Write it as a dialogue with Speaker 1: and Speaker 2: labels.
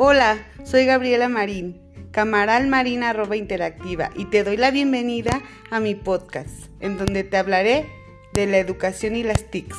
Speaker 1: Hola, soy Gabriela Marín, Camaral arroba interactiva y te doy la bienvenida a mi podcast, en donde te hablaré de la educación y las TICs.